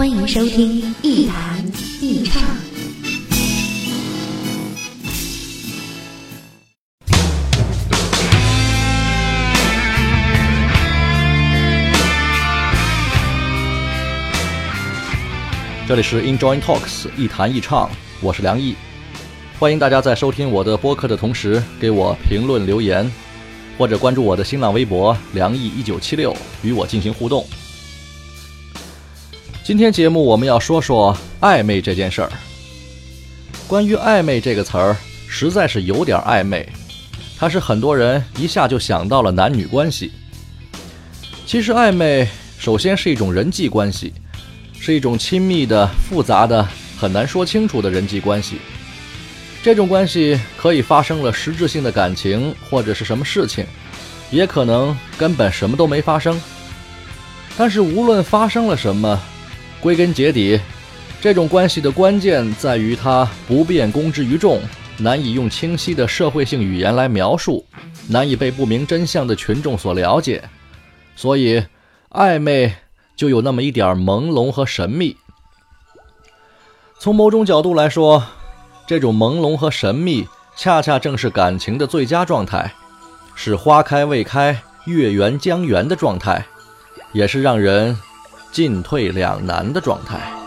欢迎收听一谈一唱。这里是 Enjoy Talks 一谈一唱，我是梁毅，欢迎大家在收听我的播客的同时给我评论留言，或者关注我的新浪微博梁毅一九七六与我进行互动。今天节目我们要说说暧昧这件事儿。关于暧昧这个词儿，实在是有点暧昧，它是很多人一下就想到了男女关系。其实暧昧首先是一种人际关系。是一种亲密的、复杂的、很难说清楚的人际关系。这种关系可以发生了实质性的感情，或者是什么事情，也可能根本什么都没发生。但是无论发生了什么，归根结底，这种关系的关键在于它不便公之于众，难以用清晰的社会性语言来描述，难以被不明真相的群众所了解。所以，暧昧。就有那么一点朦胧和神秘。从某种角度来说，这种朦胧和神秘，恰恰正是感情的最佳状态，是花开未开、月圆将圆的状态，也是让人进退两难的状态。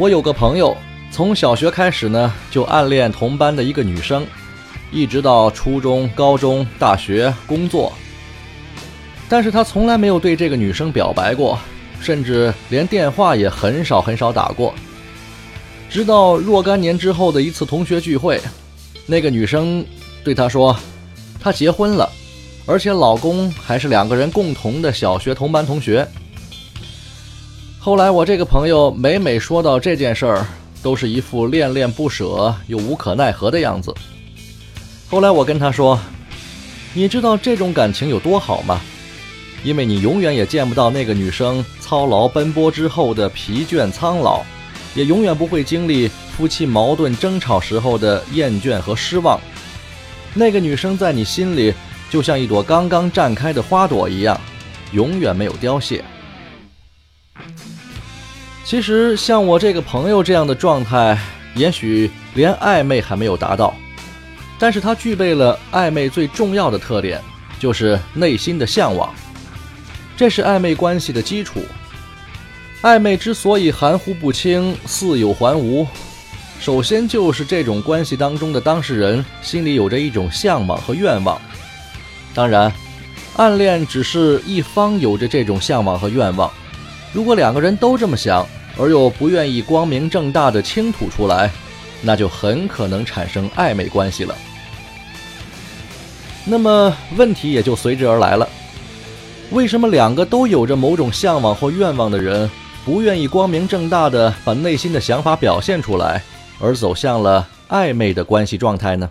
我有个朋友，从小学开始呢就暗恋同班的一个女生，一直到初中、高中、大学、工作，但是他从来没有对这个女生表白过，甚至连电话也很少很少打过。直到若干年之后的一次同学聚会，那个女生对他说，她结婚了，而且老公还是两个人共同的小学同班同学。后来我这个朋友每每说到这件事儿，都是一副恋恋不舍又无可奈何的样子。后来我跟他说：“你知道这种感情有多好吗？因为你永远也见不到那个女生操劳奔波之后的疲倦苍老。”也永远不会经历夫妻矛盾争吵时候的厌倦和失望。那个女生在你心里就像一朵刚刚绽开的花朵一样，永远没有凋谢。其实像我这个朋友这样的状态，也许连暧昧还没有达到，但是他具备了暧昧最重要的特点，就是内心的向往，这是暧昧关系的基础。暧昧之所以含糊不清、似有还无，首先就是这种关系当中的当事人心里有着一种向往和愿望。当然，暗恋只是一方有着这种向往和愿望。如果两个人都这么想，而又不愿意光明正大的倾吐出来，那就很可能产生暧昧关系了。那么问题也就随之而来了：为什么两个都有着某种向往或愿望的人？不愿意光明正大的把内心的想法表现出来，而走向了暧昧的关系状态呢？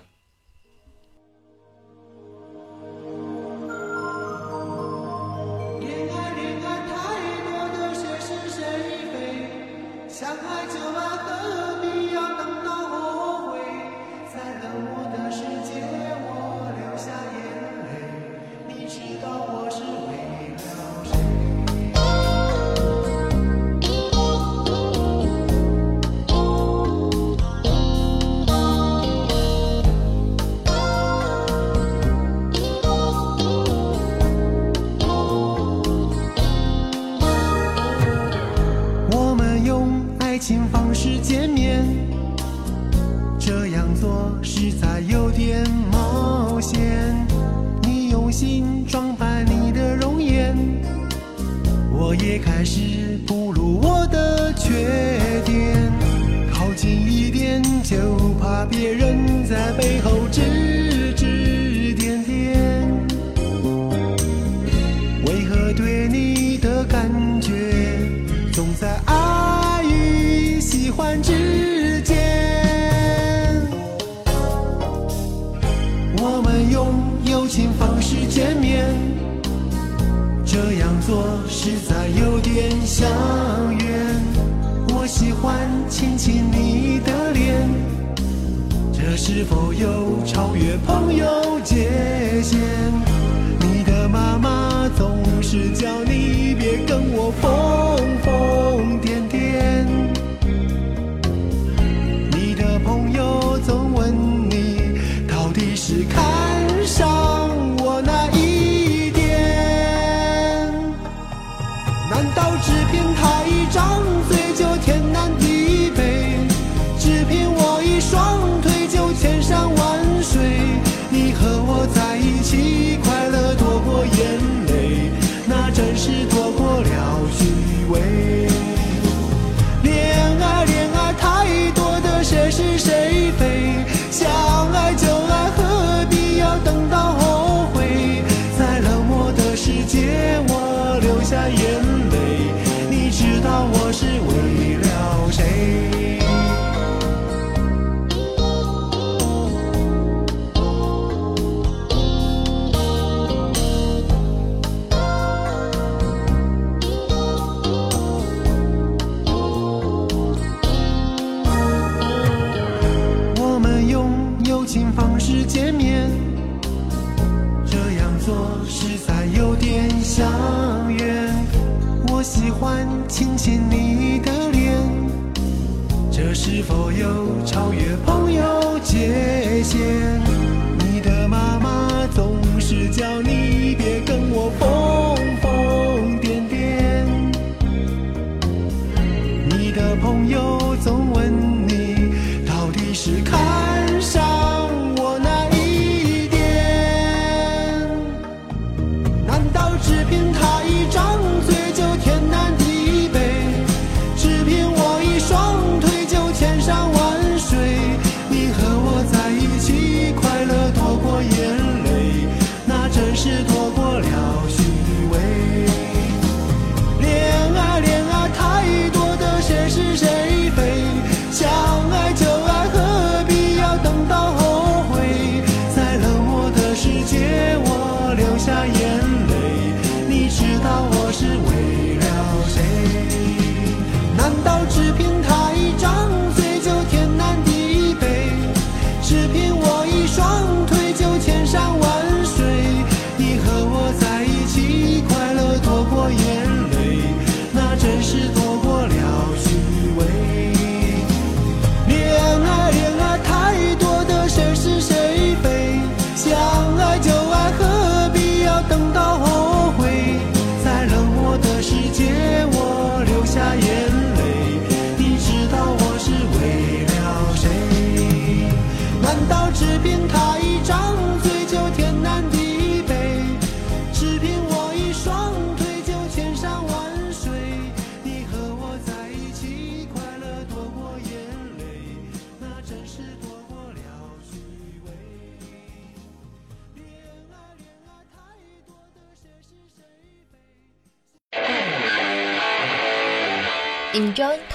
这样做实在有点像远。我喜欢亲亲你的脸，这是否有超越朋友界限？你的妈妈总是叫你别跟我疯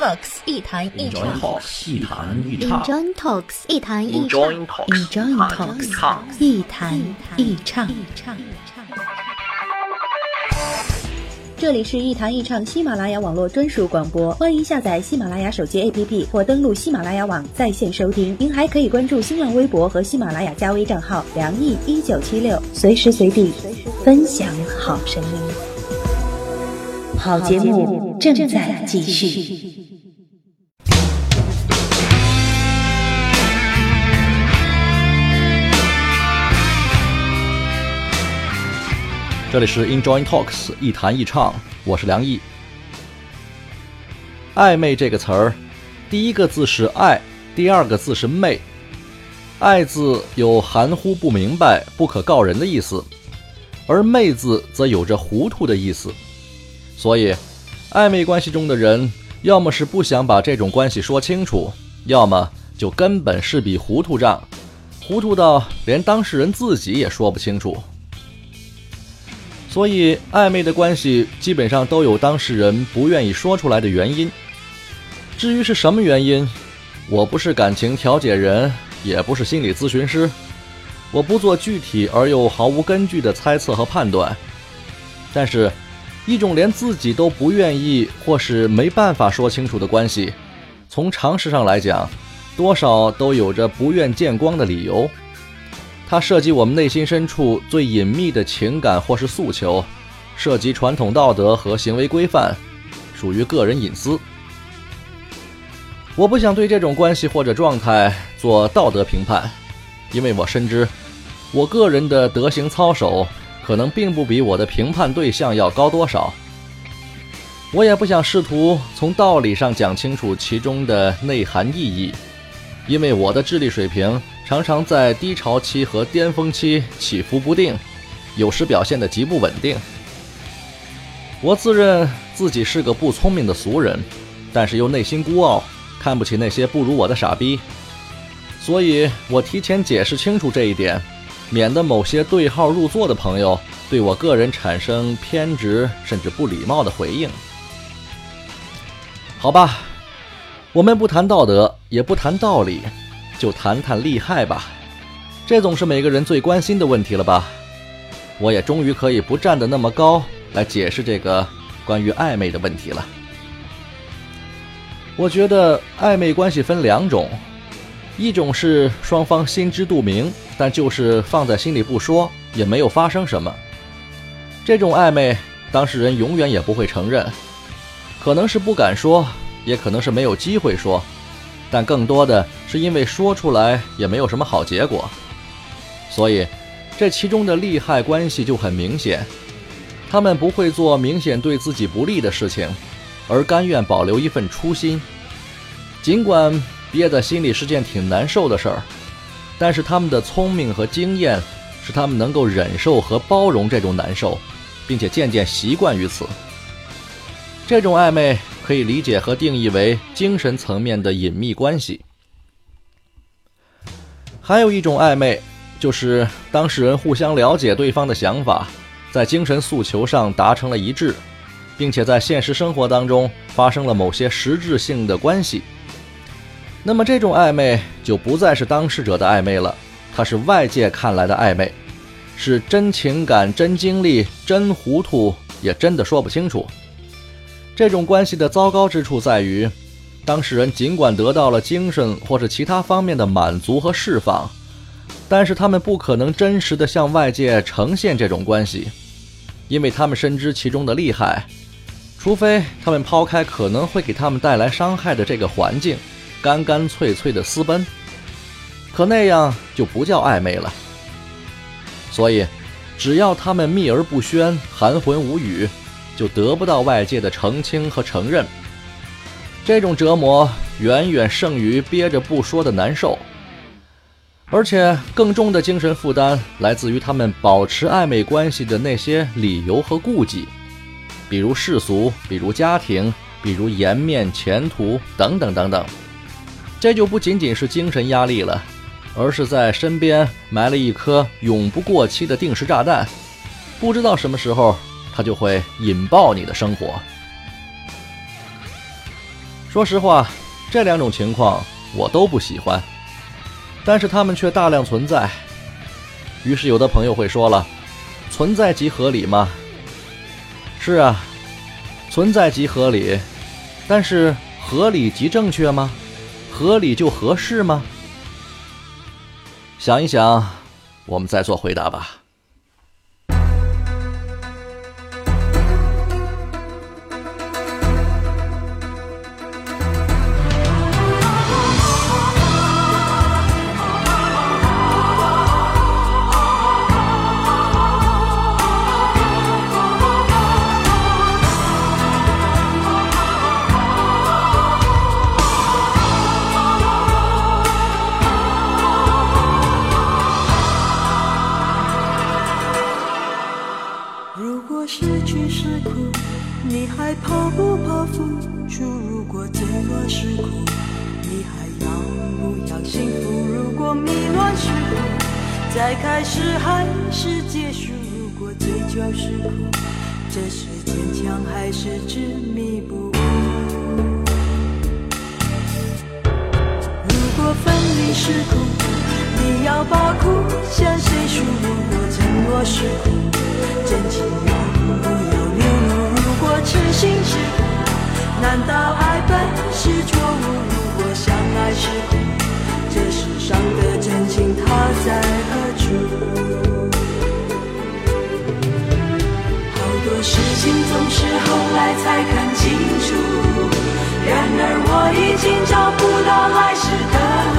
Talks 一谈一唱 Talks 一谈一唱。Enjoy Talks 一谈一唱 Enjoy Talks Enjoy 一谈一唱 Talks 一谈一唱。这里是一谈一唱喜马拉雅网络专属广播，欢迎下载喜马拉雅手机 APP 或登录喜马拉雅网在线收听。您还可以关注新浪微博和喜马拉雅加微账号“梁毅一九七六”，随时随地分享好声音。好节目正在继续。这里是 Enjoy Talks 一谈一唱，我是梁毅。暧昧这个词儿，第一个字是爱，第二个字是昧。爱字有含糊不明白、不可告人的意思，而昧字则有着糊涂的意思。所以，暧昧关系中的人，要么是不想把这种关系说清楚，要么就根本是笔糊涂账，糊涂到连当事人自己也说不清楚。所以，暧昧的关系基本上都有当事人不愿意说出来的原因。至于是什么原因，我不是感情调解人，也不是心理咨询师，我不做具体而又毫无根据的猜测和判断。但是，一种连自己都不愿意或是没办法说清楚的关系，从常识上来讲，多少都有着不愿见光的理由。它涉及我们内心深处最隐秘的情感或是诉求，涉及传统道德和行为规范，属于个人隐私。我不想对这种关系或者状态做道德评判，因为我深知，我个人的德行操守可能并不比我的评判对象要高多少。我也不想试图从道理上讲清楚其中的内涵意义，因为我的智力水平。常常在低潮期和巅峰期起伏不定，有时表现得极不稳定。我自认自己是个不聪明的俗人，但是又内心孤傲，看不起那些不如我的傻逼。所以我提前解释清楚这一点，免得某些对号入座的朋友对我个人产生偏执甚至不礼貌的回应。好吧，我们不谈道德，也不谈道理。就谈谈利害吧，这总是每个人最关心的问题了吧？我也终于可以不站得那么高来解释这个关于暧昧的问题了。我觉得暧昧关系分两种，一种是双方心知肚明，但就是放在心里不说，也没有发生什么。这种暧昧，当事人永远也不会承认，可能是不敢说，也可能是没有机会说。但更多的是因为说出来也没有什么好结果，所以这其中的利害关系就很明显。他们不会做明显对自己不利的事情，而甘愿保留一份初心。尽管憋在心里是件挺难受的事儿，但是他们的聪明和经验使他们能够忍受和包容这种难受，并且渐渐习惯于此。这种暧昧。可以理解和定义为精神层面的隐秘关系。还有一种暧昧，就是当事人互相了解对方的想法，在精神诉求上达成了一致，并且在现实生活当中发生了某些实质性的关系。那么这种暧昧就不再是当事者的暧昧了，它是外界看来的暧昧，是真情感、真经历、真糊涂，也真的说不清楚。这种关系的糟糕之处在于，当事人尽管得到了精神或是其他方面的满足和释放，但是他们不可能真实的向外界呈现这种关系，因为他们深知其中的厉害。除非他们抛开可能会给他们带来伤害的这个环境，干干脆脆的私奔，可那样就不叫暧昧了。所以，只要他们秘而不宣、含混无语，就得不到外界的澄清和承认。这种折磨远远胜于憋着不说的难受，而且更重的精神负担来自于他们保持暧昧关系的那些理由和顾忌。比如世俗，比如家庭，比如颜面、前途等等等等，这就不仅仅是精神压力了，而是在身边埋了一颗永不过期的定时炸弹，不知道什么时候它就会引爆你的生活。说实话，这两种情况我都不喜欢，但是它们却大量存在。于是有的朋友会说了：“存在即合理吗？”是啊，存在即合理，但是合理即正确吗？合理就合适吗？想一想，我们再做回答吧。再开始还是结束？如果追求是苦，这是坚强还是执迷不悟？如果分离是苦，你要把苦向谁诉？如果承诺是苦，真情要不要流露？如果痴心是苦，难道爱本是错误？如果相爱是苦，这世上的真情它在何处？好多事情总是后来才看清楚，然而我已经找不到来时的路。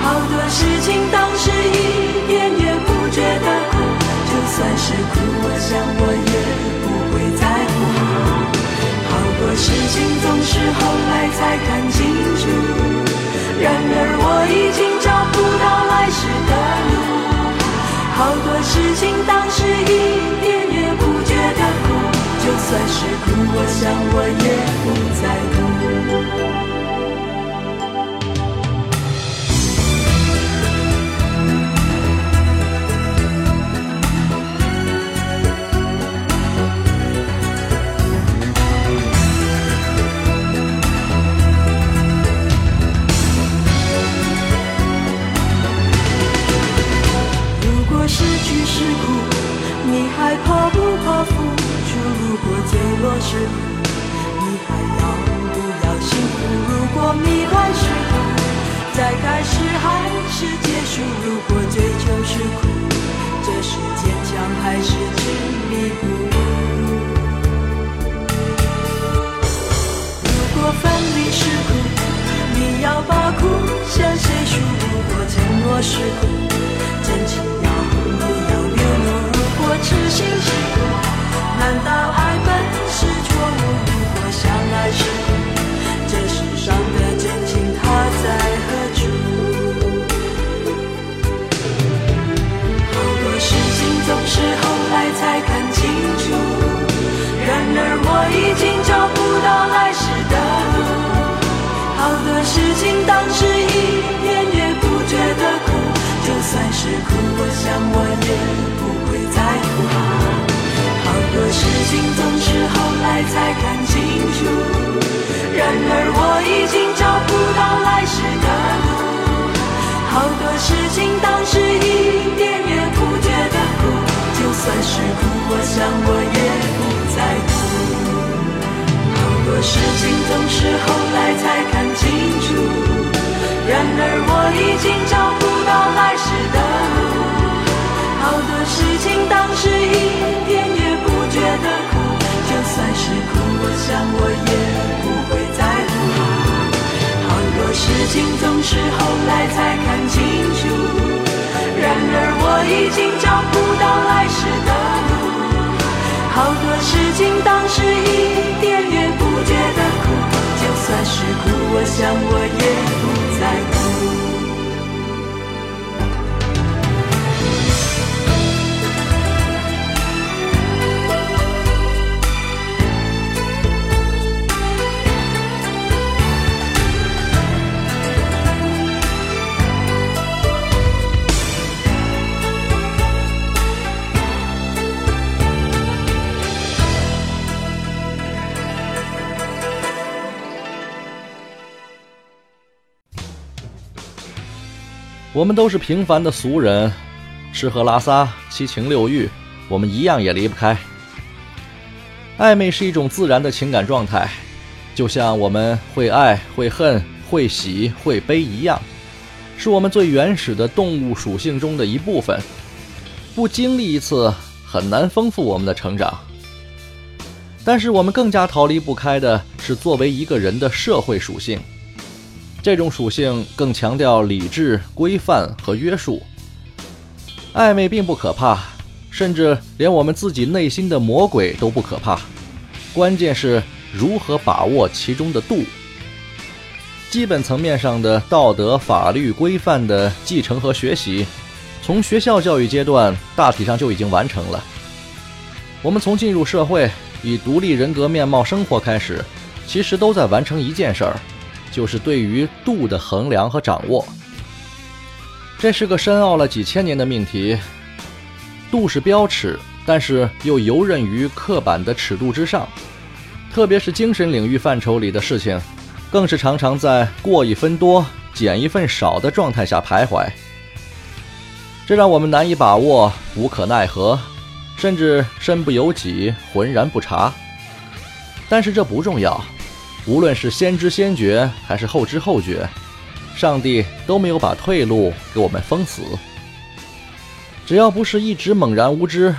好多事情当时一点也不觉得苦，就算是苦，我想我也不会在乎。好多事情总是后来才看清楚，然而我已经找不到来时的路。好多事情当时一点也不觉得苦，就算是苦，我想我也是苦，你还要不要幸福？如果迷乱是苦，再开始还是结束？如果追求是苦，这是坚强还是来才看清楚然而我已经找不到来时的路好多事情当时一点也不觉得苦就算是苦我想我也不在乎。好多事情总是后来才看清楚然而我已经找不到来时的路好多事情当时一想我也不会在乎。好多事情总是后来才看清楚，然而我已经找不到来时的路。好多事情当时一点也不觉得苦，就算是苦，我想我也不在乎。我们都是平凡的俗人，吃喝拉撒、七情六欲，我们一样也离不开。暧昧是一种自然的情感状态，就像我们会爱、会恨、会喜、会悲一样，是我们最原始的动物属性中的一部分。不经历一次，很难丰富我们的成长。但是我们更加逃离不开的是作为一个人的社会属性。这种属性更强调理智、规范和约束。暧昧并不可怕，甚至连我们自己内心的魔鬼都不可怕，关键是如何把握其中的度。基本层面上的道德、法律规范的继承和学习，从学校教育阶段大体上就已经完成了。我们从进入社会，以独立人格面貌生活开始，其实都在完成一件事儿。就是对于度的衡量和掌握，这是个深奥了几千年的命题。度是标尺，但是又游刃于刻板的尺度之上，特别是精神领域范畴里的事情，更是常常在过一分多、减一份少的状态下徘徊。这让我们难以把握，无可奈何，甚至身不由己、浑然不察。但是这不重要。无论是先知先觉还是后知后觉，上帝都没有把退路给我们封死。只要不是一直猛然无知，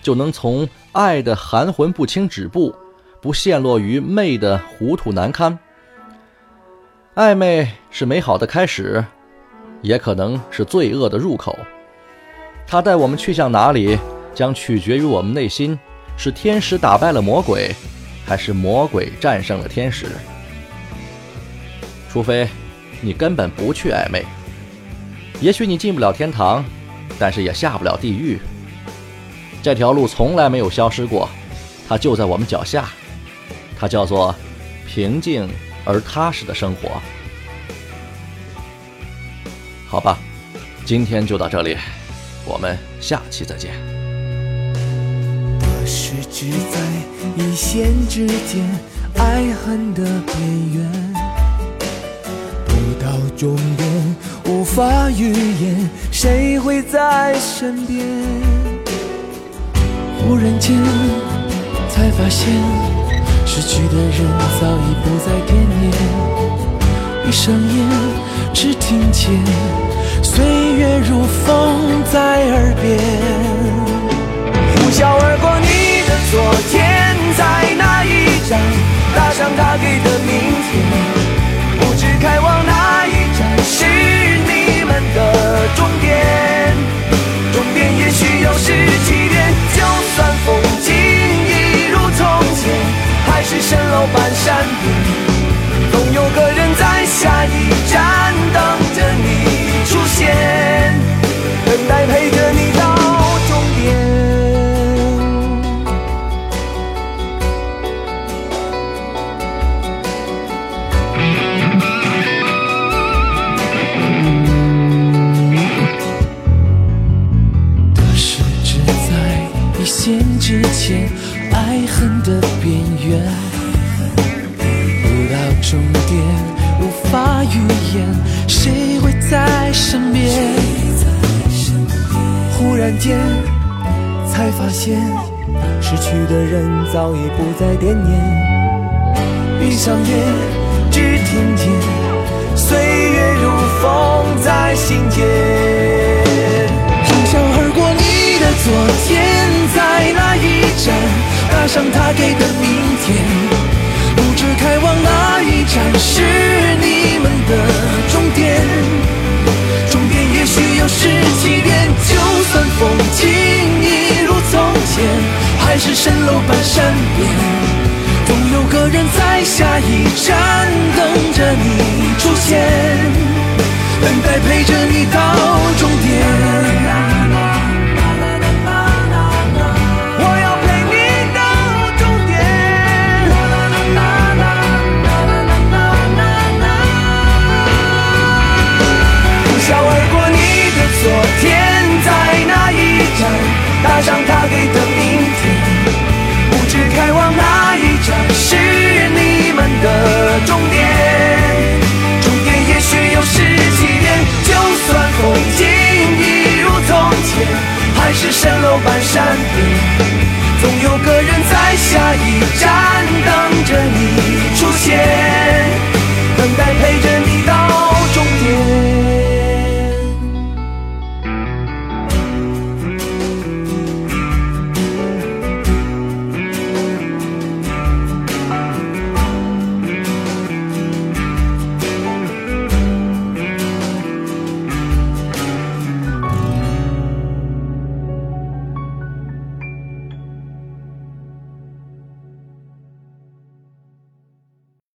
就能从爱的含混不清止步，不陷落于媚的糊涂难堪。暧昧是美好的开始，也可能是罪恶的入口。它带我们去向哪里，将取决于我们内心是天使打败了魔鬼。还是魔鬼战胜了天使，除非你根本不去暧昧。也许你进不了天堂，但是也下不了地狱。这条路从来没有消失过，它就在我们脚下。它叫做平静而踏实的生活。好吧，今天就到这里，我们下期再见。只在一线之间，爱恨的边缘，不到终点，无法预言谁会在身边。忽然间，才发现失去的人早已不再惦念。闭上眼，只听见岁月如风他给的明天，不知开往哪一站是你们的终点。终点也许又是起点，就算风景一如从前，还是蜃楼般闪电，总有个人在下一站等着你出现，等待陪着身边。忽然间，才发现失去的人早已不再惦念。闭上眼，只听见岁月如风在心间。呼啸而过你的昨天在哪一站？搭，上他给的明天，不知开往哪一站是你们的终点。是起点，就算风景一如从前，还是蜃楼般善变。总有个人在下一站等着你出现，等待陪着你到终点。蜃楼半山。